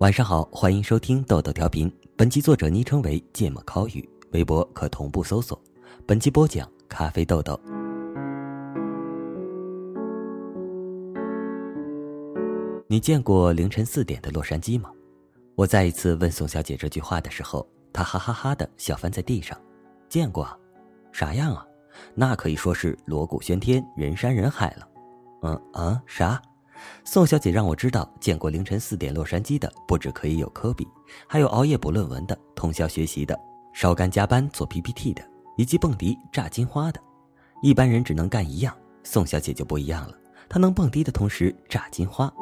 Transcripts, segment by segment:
晚上好，欢迎收听豆豆调频。本期作者昵称为芥末烤鱼，微博可同步搜索。本期播讲咖啡豆豆。你见过凌晨四点的洛杉矶吗？我再一次问宋小姐这句话的时候，她哈哈哈的笑翻在地上。见过啊，啥样啊？那可以说是锣鼓喧天，人山人海了。嗯啊，啥？宋小姐让我知道，见过凌晨四点洛杉矶的，不止可以有科比，还有熬夜补论文的，通宵学习的，烧干加班做 PPT 的，以及蹦迪炸金花的。一般人只能干一样，宋小姐就不一样了，她能蹦迪的同时炸金花。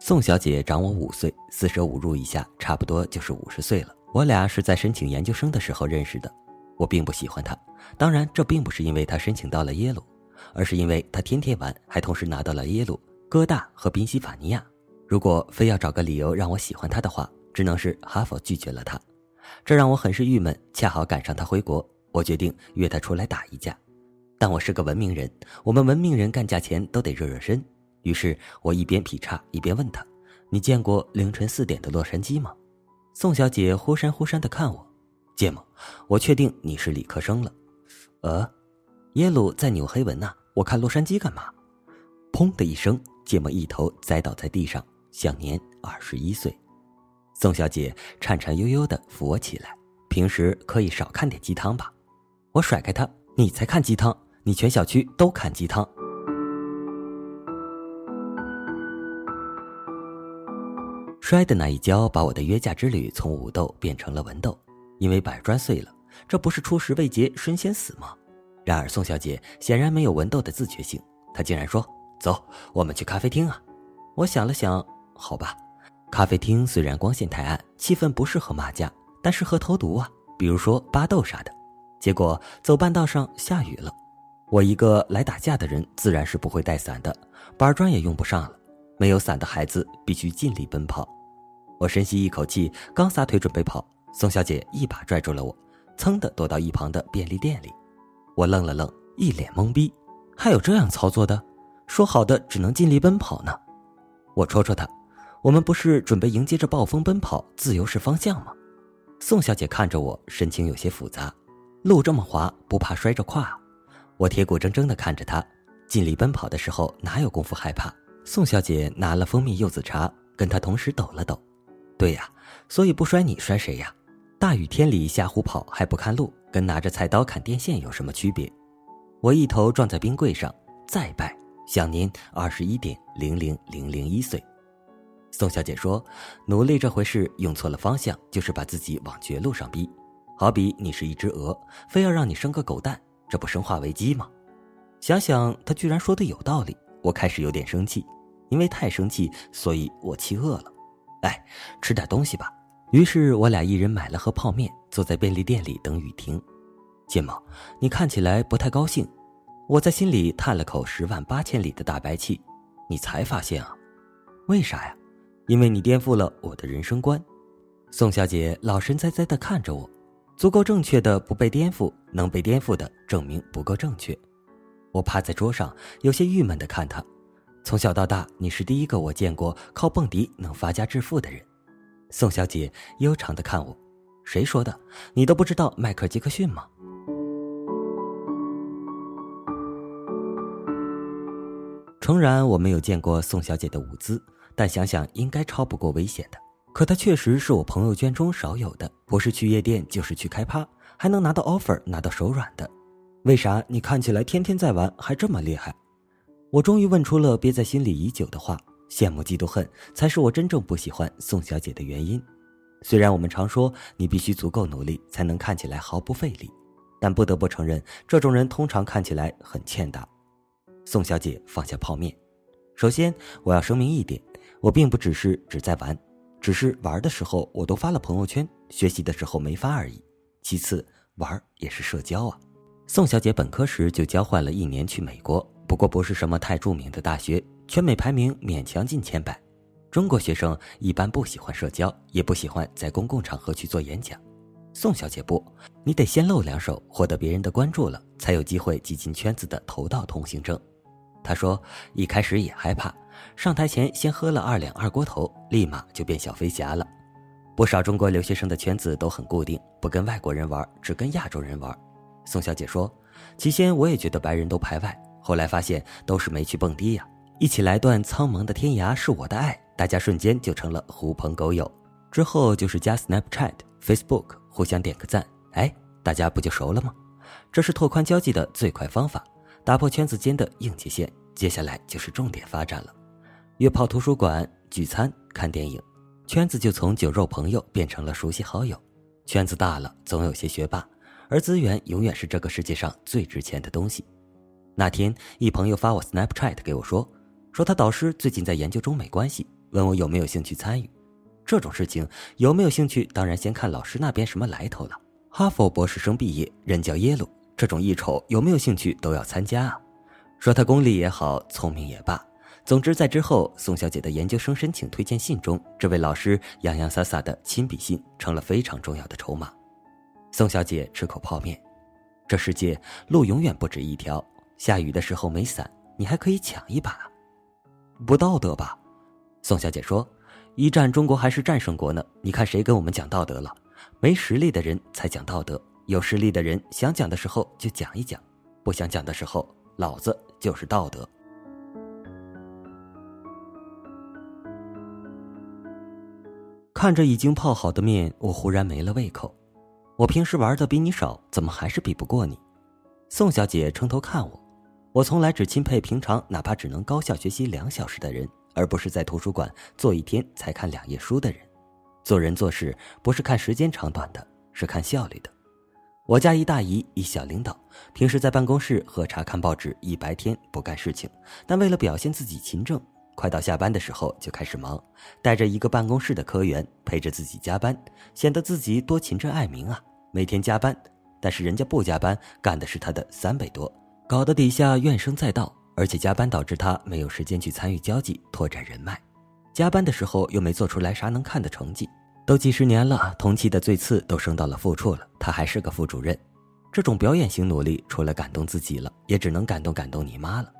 宋小姐长我五岁，四舍五入一下，差不多就是五十岁了。我俩是在申请研究生的时候认识的。我并不喜欢他，当然，这并不是因为他申请到了耶鲁，而是因为他天天玩，还同时拿到了耶鲁、哥大和宾夕法尼亚。如果非要找个理由让我喜欢他的话，只能是哈佛拒绝了他，这让我很是郁闷。恰好赶上他回国，我决定约他出来打一架。但我是个文明人，我们文明人干架前都得热热身。于是我一边劈叉一边问他：“你见过凌晨四点的洛杉矶吗？”宋小姐忽闪忽闪的看我。芥末，我确定你是理科生了。呃，耶鲁在纽黑文呐，我看洛杉矶干嘛？砰的一声，芥末一头栽倒在地上，享年二十一岁。宋小姐颤颤悠悠的扶我起来。平时可以少看点鸡汤吧？我甩开她，你才看鸡汤，你全小区都看鸡汤。摔的那一跤，把我的约架之旅从武斗变成了文斗。因为板砖碎了，这不是初时未捷身先死吗？然而宋小姐显然没有文斗的自觉性，她竟然说：“走，我们去咖啡厅啊！”我想了想，好吧，咖啡厅虽然光线太暗，气氛不适合骂架，但适合投毒啊，比如说巴豆啥的。结果走半道上下雨了，我一个来打架的人自然是不会带伞的，板砖也用不上了。没有伞的孩子必须尽力奔跑。我深吸一口气，刚撒腿准备跑。宋小姐一把拽住了我，噌的躲到一旁的便利店里。我愣了愣，一脸懵逼。还有这样操作的？说好的只能尽力奔跑呢？我戳戳他，我们不是准备迎接着暴风奔跑，自由是方向吗？宋小姐看着我，神情有些复杂。路这么滑，不怕摔着胯？我铁骨铮铮的看着她，尽力奔跑的时候哪有功夫害怕？宋小姐拿了蜂蜜柚子茶，跟她同时抖了抖。对呀，所以不摔你摔谁呀？大雨天里瞎胡跑还不看路，跟拿着菜刀砍电线有什么区别？我一头撞在冰柜上，再拜，享您二十一点零零零零一岁。宋小姐说：“努力这回事，用错了方向，就是把自己往绝路上逼。好比你是一只鹅，非要让你生个狗蛋，这不生化危机吗？”想想她居然说的有道理，我开始有点生气，因为太生气，所以我气饿了。哎，吃点东西吧。于是我俩一人买了盒泡面，坐在便利店里等雨停。芥末，你看起来不太高兴。我在心里叹了口十万八千里的大白气。你才发现啊？为啥呀？因为你颠覆了我的人生观。宋小姐老神在在的看着我，足够正确的不被颠覆，能被颠覆的证明不够正确。我趴在桌上，有些郁闷的看她。从小到大，你是第一个我见过靠蹦迪能发家致富的人。宋小姐悠长的看我，谁说的？你都不知道迈克尔·杰克逊吗？诚然，我没有见过宋小姐的舞姿，但想想应该超不过危险的。可她确实是我朋友圈中少有的，不是去夜店就是去开趴，还能拿到 offer，拿到手软的。为啥你看起来天天在玩，还这么厉害？我终于问出了憋在心里已久的话。羡慕、嫉妒、恨，才是我真正不喜欢宋小姐的原因。虽然我们常说你必须足够努力才能看起来毫不费力，但不得不承认，这种人通常看起来很欠打。宋小姐放下泡面，首先我要声明一点，我并不只是只在玩，只是玩的时候我都发了朋友圈，学习的时候没发而已。其次，玩也是社交啊。宋小姐本科时就交换了一年去美国，不过不是什么太著名的大学。全美排名勉强进前百，中国学生一般不喜欢社交，也不喜欢在公共场合去做演讲。宋小姐不，你得先露两手，获得别人的关注了，才有机会挤进圈子的头道通行证。他说一开始也害怕，上台前先喝了二两二锅头，立马就变小飞侠了。不少中国留学生的圈子都很固定，不跟外国人玩，只跟亚洲人玩。宋小姐说，起先我也觉得白人都排外，后来发现都是没去蹦迪呀。一起来段苍茫的天涯是我的爱，大家瞬间就成了狐朋狗友。之后就是加 Snapchat、Facebook，互相点个赞，哎，大家不就熟了吗？这是拓宽交际的最快方法，打破圈子间的硬界线。接下来就是重点发展了，约炮图书馆、聚餐、看电影，圈子就从酒肉朋友变成了熟悉好友。圈子大了，总有些学霸，而资源永远是这个世界上最值钱的东西。那天，一朋友发我 Snapchat 给我说，说他导师最近在研究中美关系，问我有没有兴趣参与。这种事情有没有兴趣，当然先看老师那边什么来头了。哈佛博士生毕业，任教耶鲁，这种一瞅有没有兴趣都要参加啊。说他功利也好，聪明也罢，总之在之后宋小姐的研究生申请推荐信中，这位老师洋洋洒洒的亲笔信成了非常重要的筹码。宋小姐吃口泡面，这世界路永远不止一条，下雨的时候没伞，你还可以抢一把，不道德吧？宋小姐说。一战，中国还是战胜国呢。你看谁跟我们讲道德了？没实力的人才讲道德，有实力的人想讲的时候就讲一讲，不想讲的时候，老子就是道德。看着已经泡好的面，我忽然没了胃口。我平时玩的比你少，怎么还是比不过你？宋小姐撑头看我，我从来只钦佩平常哪怕只能高效学习两小时的人。而不是在图书馆坐一天才看两页书的人，做人做事不是看时间长短的，是看效率的。我家一大姨一小领导，平时在办公室喝茶看报纸，一白天不干事情，但为了表现自己勤政，快到下班的时候就开始忙，带着一个办公室的科员陪着自己加班，显得自己多勤政爱民啊！每天加班，但是人家不加班，干的是他的三倍多，搞得底下怨声载道。而且加班导致他没有时间去参与交际、拓展人脉，加班的时候又没做出来啥能看的成绩。都几十年了，同期的最次都升到了副处了，他还是个副主任。这种表演型努力，除了感动自己了，也只能感动感动你妈了。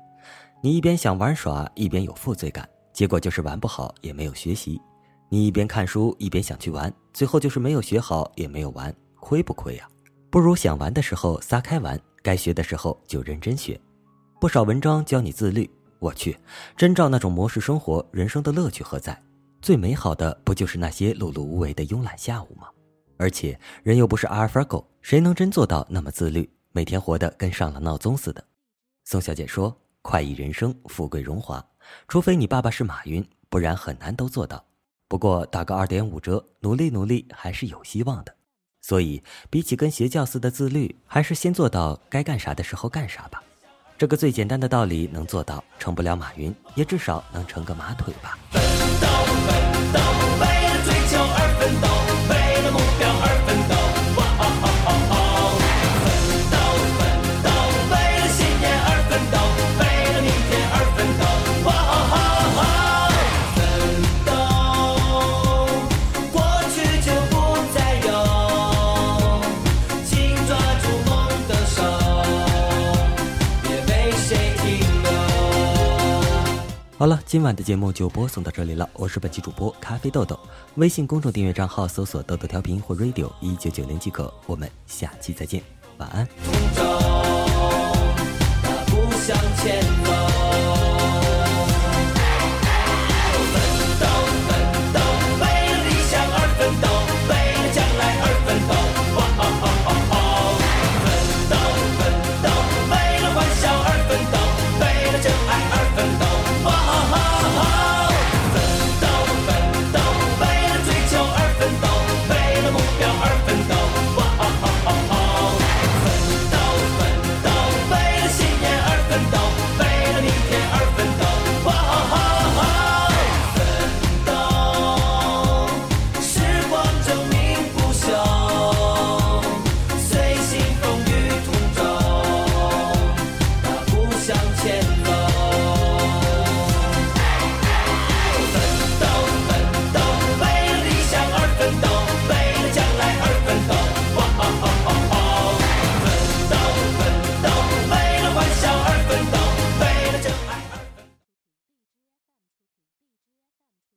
你一边想玩耍，一边有负罪感，结果就是玩不好，也没有学习。你一边看书，一边想去玩，最后就是没有学好，也没有玩，亏不亏呀？不如想玩的时候撒开玩，该学的时候就认真学。不少文章教你自律，我去，真照那种模式生活，人生的乐趣何在？最美好的不就是那些碌碌无为的慵懒下午吗？而且人又不是阿尔法狗，谁能真做到那么自律，每天活得跟上了闹钟似的？宋小姐说：“快意人生，富贵荣华，除非你爸爸是马云，不然很难都做到。不过打个二点五折，努力努力还是有希望的。所以比起跟邪教似的自律，还是先做到该干啥的时候干啥吧。”这个最简单的道理能做到，成不了马云，也至少能成个马腿吧。好了，今晚的节目就播送到这里了。我是本期主播咖啡豆豆，微信公众订阅账号搜索“豆豆调频”或 “radio 一九九零”即可。我们下期再见，晚安。不向前走